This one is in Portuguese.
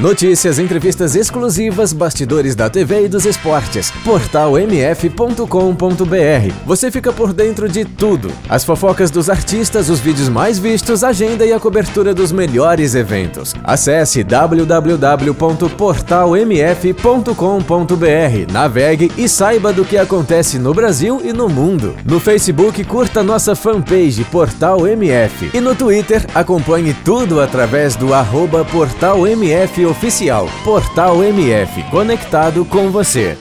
Notícias, entrevistas exclusivas, bastidores da TV e dos esportes. Portalmf.com.br. Você fica por dentro de tudo. As fofocas dos artistas, os vídeos mais vistos, agenda e a cobertura dos melhores eventos. Acesse www.portalmf.com.br. Navegue e saiba do que acontece no Brasil e no mundo. No Facebook, curta nossa fanpage Portal MF e no Twitter acompanhe tudo através do arroba Portal MF Oficial. Portal MF, conectado com você.